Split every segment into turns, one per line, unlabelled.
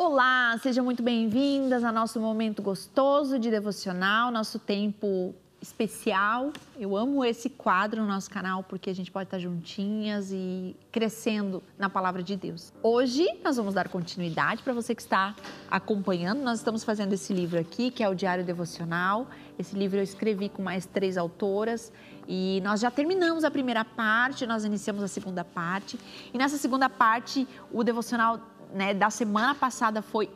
Olá, sejam muito bem-vindas ao nosso momento gostoso de devocional, nosso tempo especial. Eu amo esse quadro no nosso canal porque a gente pode estar juntinhas e crescendo na palavra de Deus. Hoje nós vamos dar continuidade para você que está acompanhando. Nós estamos fazendo esse livro aqui, que é o Diário Devocional. Esse livro eu escrevi com mais três autoras e nós já terminamos a primeira parte, nós iniciamos a segunda parte. E nessa segunda parte, o devocional né, da semana passada foi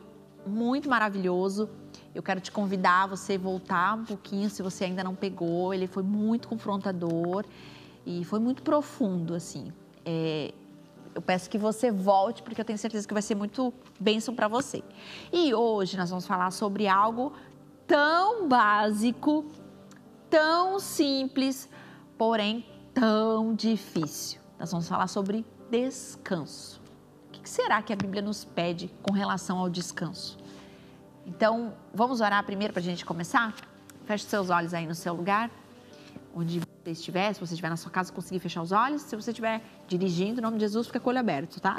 muito maravilhoso. Eu quero te convidar a você voltar um pouquinho, se você ainda não pegou. Ele foi muito confrontador e foi muito profundo, assim. É, eu peço que você volte, porque eu tenho certeza que vai ser muito bênção para você. E hoje nós vamos falar sobre algo tão básico, tão simples, porém tão difícil. Nós vamos falar sobre descanso que será que a Bíblia nos pede com relação ao descanso? Então, vamos orar primeiro para a gente começar? Feche seus olhos aí no seu lugar, onde você estiver. Se você estiver na sua casa, conseguir fechar os olhos. Se você estiver dirigindo, em nome de Jesus, fica com o olho aberto, tá?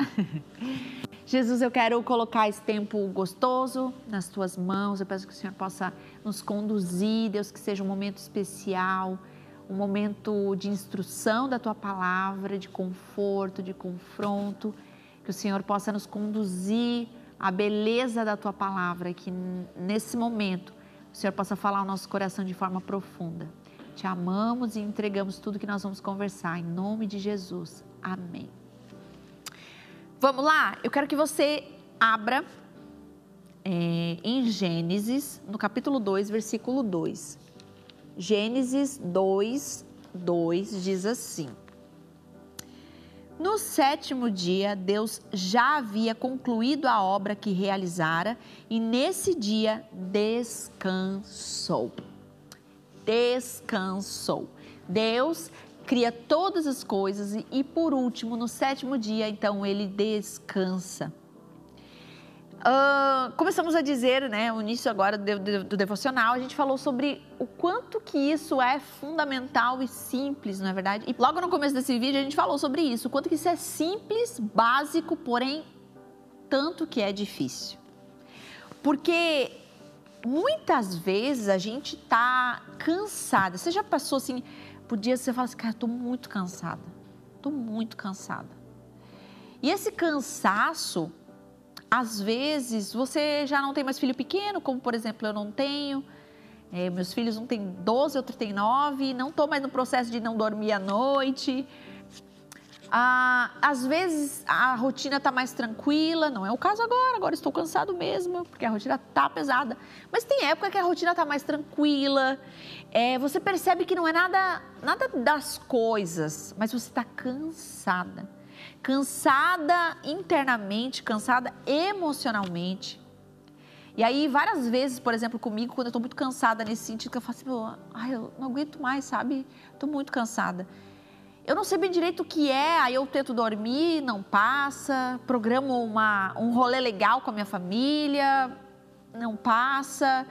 Jesus, eu quero colocar esse tempo gostoso nas tuas mãos. Eu peço que o Senhor possa nos conduzir, Deus, que seja um momento especial, um momento de instrução da tua palavra, de conforto, de confronto que o Senhor possa nos conduzir à beleza da tua palavra, que nesse momento o Senhor possa falar ao nosso coração de forma profunda. Te amamos e entregamos tudo que nós vamos conversar, em nome de Jesus. Amém. Vamos lá? Eu quero que você abra é, em Gênesis, no capítulo 2, versículo 2. Gênesis 2, 2 diz assim. No sétimo dia, Deus já havia concluído a obra que realizara e nesse dia descansou. Descansou. Deus cria todas as coisas e, por último, no sétimo dia, então ele descansa. Uh, começamos a dizer, né, o início agora do, do, do, devocional, a gente falou sobre o quanto que isso é fundamental e simples, não é verdade? E logo no começo desse vídeo a gente falou sobre isso, o quanto que isso é simples, básico, porém tanto que é difícil. Porque muitas vezes a gente tá cansada. Você já passou assim, por dias você fala assim, cara, tô muito cansada. Tô muito cansada. E esse cansaço às vezes você já não tem mais filho pequeno, como por exemplo eu não tenho. É, meus filhos um tem 12, outro tem 9, não estou mais no processo de não dormir à noite. Ah, às vezes a rotina está mais tranquila, não é o caso agora, agora estou cansado mesmo, porque a rotina está pesada. Mas tem época que a rotina está mais tranquila, é, você percebe que não é nada, nada das coisas, mas você está cansada cansada internamente, cansada emocionalmente. E aí, várias vezes, por exemplo, comigo, quando eu estou muito cansada nesse sentido, que eu falo assim, ai, eu não aguento mais, sabe? Estou muito cansada. Eu não sei bem direito o que é, aí eu tento dormir, não passa, programo uma, um rolê legal com a minha família, não passa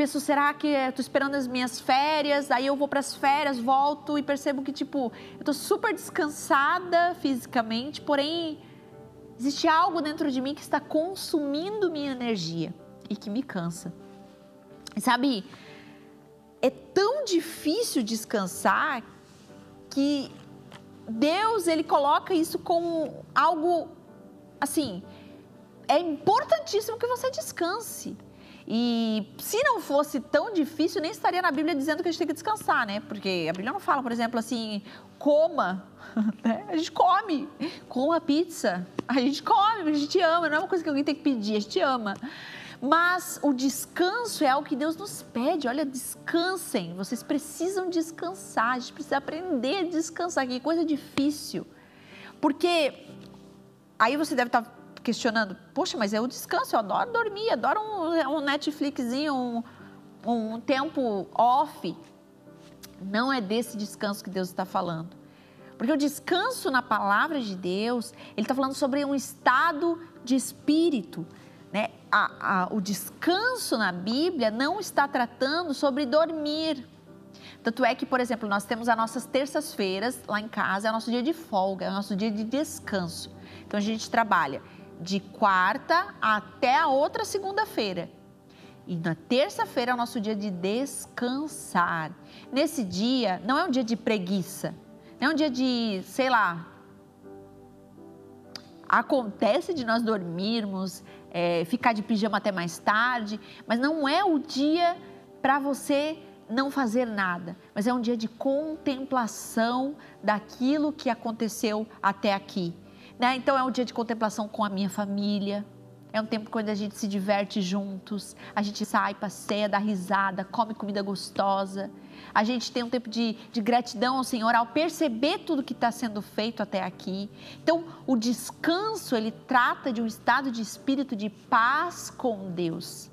penso, será que tô esperando as minhas férias? Aí eu vou para as férias, volto e percebo que, tipo, eu tô super descansada fisicamente, porém, existe algo dentro de mim que está consumindo minha energia e que me cansa. Sabe, é tão difícil descansar que Deus, ele coloca isso como algo assim, é importantíssimo que você descanse. E se não fosse tão difícil, nem estaria na Bíblia dizendo que a gente tem que descansar, né? Porque a Bíblia não fala, por exemplo, assim, coma. Né? A gente come, coma pizza. A gente come, a gente ama. Não é uma coisa que alguém tem que pedir, a gente ama. Mas o descanso é algo que Deus nos pede. Olha, descansem. Vocês precisam descansar. A gente precisa aprender a descansar. Que coisa difícil. Porque aí você deve estar questionando, poxa, mas é o descanso, eu adoro dormir, adoro um, um Netflixzinho, um, um tempo off. Não é desse descanso que Deus está falando. Porque o descanso na palavra de Deus, ele está falando sobre um estado de espírito. Né? A, a, o descanso na Bíblia não está tratando sobre dormir. Tanto é que, por exemplo, nós temos as nossas terças-feiras lá em casa, é o nosso dia de folga, é o nosso dia de descanso. Então a gente trabalha de quarta até a outra segunda-feira. E na terça-feira é o nosso dia de descansar. Nesse dia, não é um dia de preguiça, não é um dia de, sei lá. Acontece de nós dormirmos, é, ficar de pijama até mais tarde, mas não é o dia para você não fazer nada, mas é um dia de contemplação daquilo que aconteceu até aqui. Né? Então é um dia de contemplação com a minha família, é um tempo quando a gente se diverte juntos, a gente sai, passeia, dá risada, come comida gostosa. A gente tem um tempo de, de gratidão ao Senhor ao perceber tudo que está sendo feito até aqui. Então, o descanso, ele trata de um estado de espírito de paz com Deus.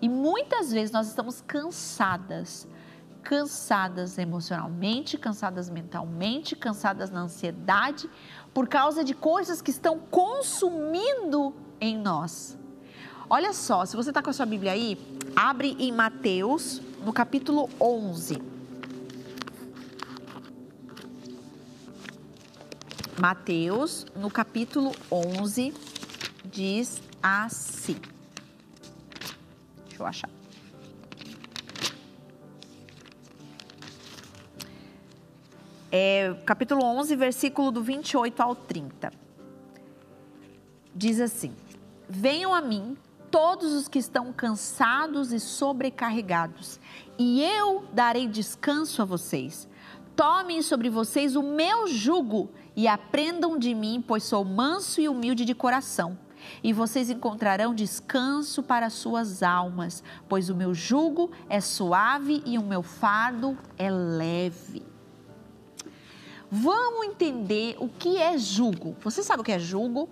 E muitas vezes nós estamos cansadas, cansadas emocionalmente, cansadas mentalmente, cansadas na ansiedade, por causa de coisas que estão consumindo em nós. Olha só, se você está com a sua Bíblia aí, abre em Mateus, no capítulo 11. Mateus, no capítulo 11, diz assim. Deixa eu achar. É, capítulo 11, versículo do 28 ao 30. Diz assim: Venham a mim todos os que estão cansados e sobrecarregados, e eu darei descanso a vocês. Tomem sobre vocês o meu jugo e aprendam de mim, pois sou manso e humilde de coração. E vocês encontrarão descanso para suas almas, pois o meu jugo é suave e o meu fardo é leve. Vamos entender o que é jugo. Você sabe o que é jugo?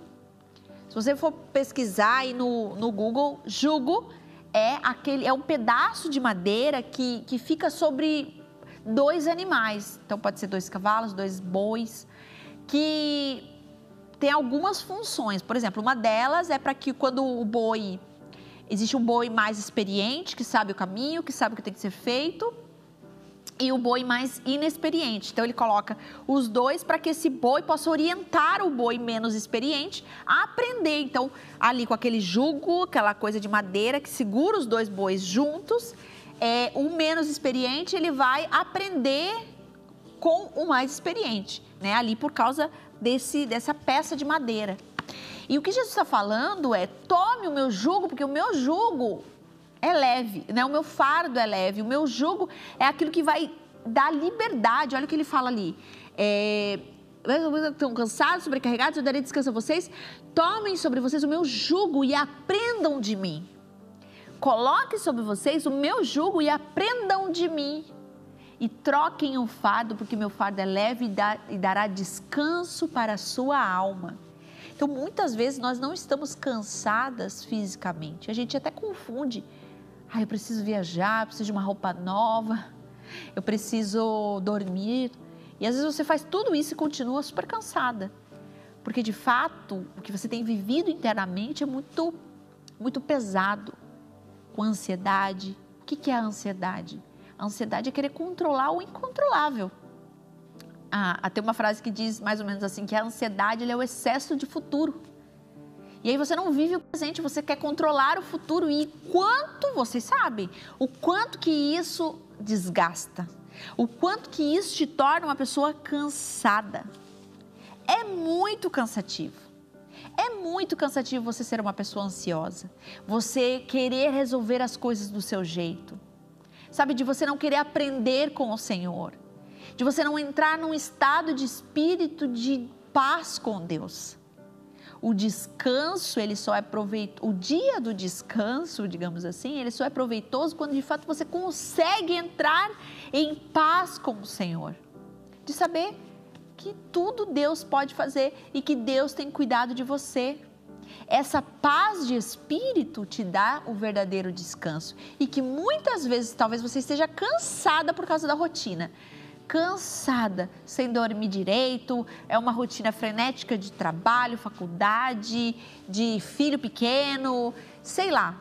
Se você for pesquisar aí no, no Google, jugo é aquele é um pedaço de madeira que, que fica sobre dois animais. Então pode ser dois cavalos, dois bois, que tem algumas funções. Por exemplo, uma delas é para que quando o boi existe um boi mais experiente, que sabe o caminho, que sabe o que tem que ser feito, e o boi mais inexperiente. Então ele coloca os dois para que esse boi possa orientar o boi menos experiente a aprender. Então, ali com aquele jugo, aquela coisa de madeira que segura os dois bois juntos, é, o menos experiente ele vai aprender com o mais experiente, né? Ali por causa desse, dessa peça de madeira. E o que Jesus está falando é: tome o meu jugo, porque o meu jugo é leve, né? O meu fardo é leve, o meu jugo é aquilo que vai dar liberdade. Olha o que ele fala ali. É, estão cansados, sobrecarregados, eu darei descanso a vocês. Tomem sobre vocês o meu jugo e aprendam de mim. Coloquem sobre vocês o meu jugo e aprendam de mim. E troquem o fardo, porque meu fardo é leve e dará descanso para a sua alma. Então, muitas vezes nós não estamos cansadas fisicamente. A gente até confunde ah, eu preciso viajar, eu preciso de uma roupa nova, eu preciso dormir. E às vezes você faz tudo isso e continua super cansada. Porque de fato, o que você tem vivido internamente é muito, muito pesado. Com ansiedade. O que é a ansiedade? A ansiedade é querer controlar o incontrolável. Ah, tem uma frase que diz mais ou menos assim: que a ansiedade é o excesso de futuro. E aí você não vive o presente, você quer controlar o futuro. E quanto, vocês sabem, o quanto que isso desgasta. O quanto que isso te torna uma pessoa cansada. É muito cansativo. É muito cansativo você ser uma pessoa ansiosa. Você querer resolver as coisas do seu jeito. Sabe, de você não querer aprender com o Senhor. De você não entrar num estado de espírito de paz com Deus o descanso, ele só é proveitoso, o dia do descanso, digamos assim, ele só é proveitoso quando de fato você consegue entrar em paz com o Senhor. De saber que tudo Deus pode fazer e que Deus tem cuidado de você. Essa paz de espírito te dá o verdadeiro descanso e que muitas vezes talvez você esteja cansada por causa da rotina cansada, sem dormir direito, é uma rotina frenética de trabalho, faculdade, de filho pequeno, sei lá.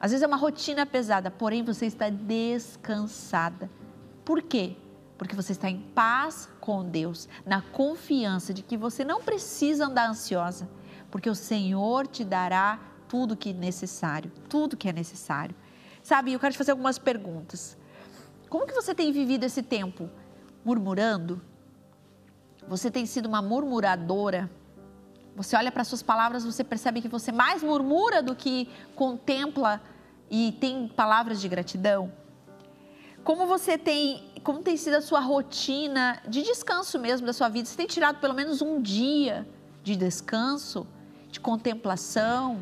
Às vezes é uma rotina pesada, porém você está descansada. Por quê? Porque você está em paz com Deus, na confiança de que você não precisa andar ansiosa, porque o Senhor te dará tudo que é necessário, tudo que é necessário. Sabe, eu quero te fazer algumas perguntas. Como que você tem vivido esse tempo? Murmurando? Você tem sido uma murmuradora? Você olha para suas palavras, você percebe que você mais murmura do que contempla e tem palavras de gratidão? Como você tem, como tem sido a sua rotina de descanso mesmo da sua vida? Você tem tirado pelo menos um dia de descanso, de contemplação?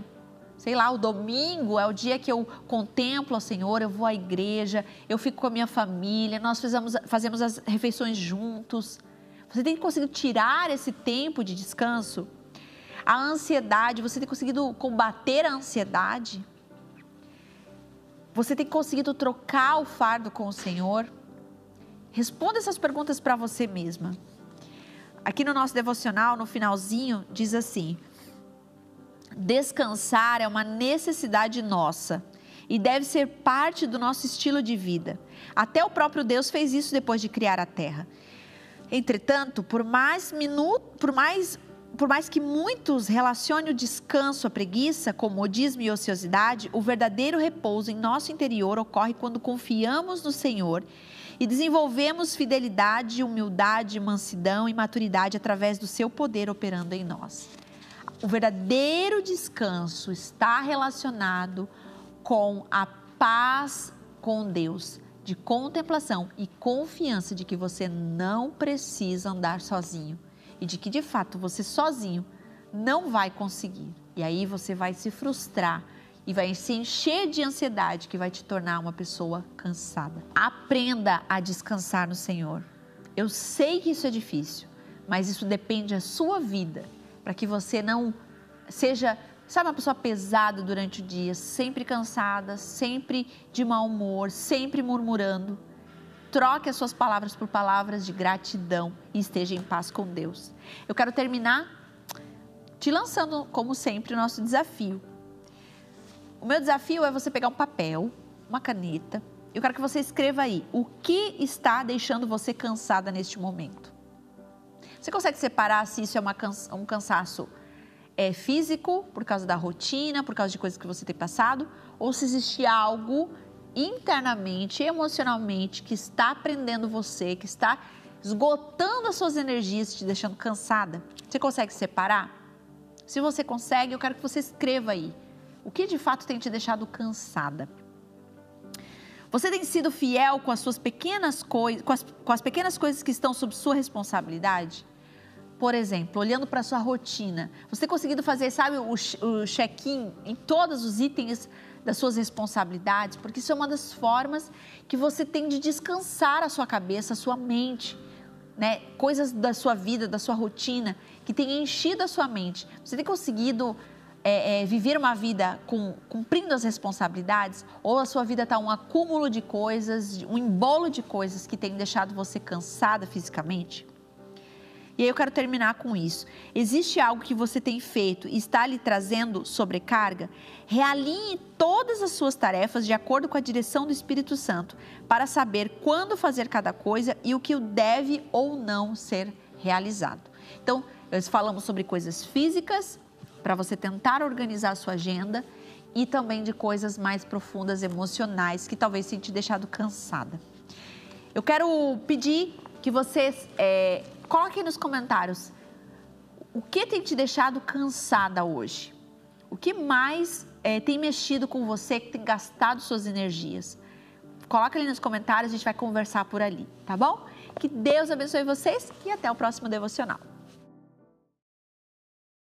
Sei lá, o domingo é o dia que eu contemplo o Senhor, eu vou à igreja, eu fico com a minha família, nós fazemos, fazemos as refeições juntos. Você tem conseguido tirar esse tempo de descanso? A ansiedade, você tem conseguido combater a ansiedade? Você tem conseguido trocar o fardo com o Senhor? Responda essas perguntas para você mesma. Aqui no nosso devocional, no finalzinho, diz assim: Descansar é uma necessidade nossa e deve ser parte do nosso estilo de vida. Até o próprio Deus fez isso depois de criar a terra. Entretanto, por mais minuto, por mais por mais que muitos relacionem o descanso à preguiça, comodismo e ociosidade, o verdadeiro repouso em nosso interior ocorre quando confiamos no Senhor e desenvolvemos fidelidade, humildade, mansidão e maturidade através do seu poder operando em nós o verdadeiro descanso está relacionado com a paz com Deus, de contemplação e confiança de que você não precisa andar sozinho e de que de fato você sozinho não vai conseguir. E aí você vai se frustrar e vai se encher de ansiedade que vai te tornar uma pessoa cansada. Aprenda a descansar no Senhor. Eu sei que isso é difícil, mas isso depende da sua vida para que você não seja, sabe, uma pessoa pesada durante o dia, sempre cansada, sempre de mau humor, sempre murmurando. Troque as suas palavras por palavras de gratidão e esteja em paz com Deus. Eu quero terminar te lançando, como sempre, o nosso desafio. O meu desafio é você pegar um papel, uma caneta. Eu quero que você escreva aí o que está deixando você cansada neste momento. Você consegue separar se isso é cansa, um cansaço é, físico, por causa da rotina, por causa de coisas que você tem passado, ou se existe algo internamente, emocionalmente, que está prendendo você, que está esgotando as suas energias, te deixando cansada? Você consegue separar? Se você consegue, eu quero que você escreva aí. O que de fato tem te deixado cansada? Você tem sido fiel com as suas pequenas coisas, com com as pequenas coisas que estão sob sua responsabilidade? Por exemplo, olhando para a sua rotina, você tem conseguido fazer, sabe, o, o check-in em todos os itens das suas responsabilidades? Porque isso é uma das formas que você tem de descansar a sua cabeça, a sua mente. Né? Coisas da sua vida, da sua rotina, que tem enchido a sua mente. Você tem conseguido é, é, viver uma vida com, cumprindo as responsabilidades? Ou a sua vida está um acúmulo de coisas, um embolo de coisas que tem deixado você cansada fisicamente? E aí eu quero terminar com isso. Existe algo que você tem feito e está lhe trazendo sobrecarga? Realinhe todas as suas tarefas de acordo com a direção do Espírito Santo, para saber quando fazer cada coisa e o que deve ou não ser realizado. Então, nós falamos sobre coisas físicas, para você tentar organizar a sua agenda, e também de coisas mais profundas, emocionais, que talvez tenha te deixado cansada. Eu quero pedir que vocês é, Coloque nos comentários o que tem te deixado cansada hoje. O que mais é, tem mexido com você, que tem gastado suas energias. Coloque ali nos comentários, a gente vai conversar por ali, tá bom? Que Deus abençoe vocês e até o próximo devocional.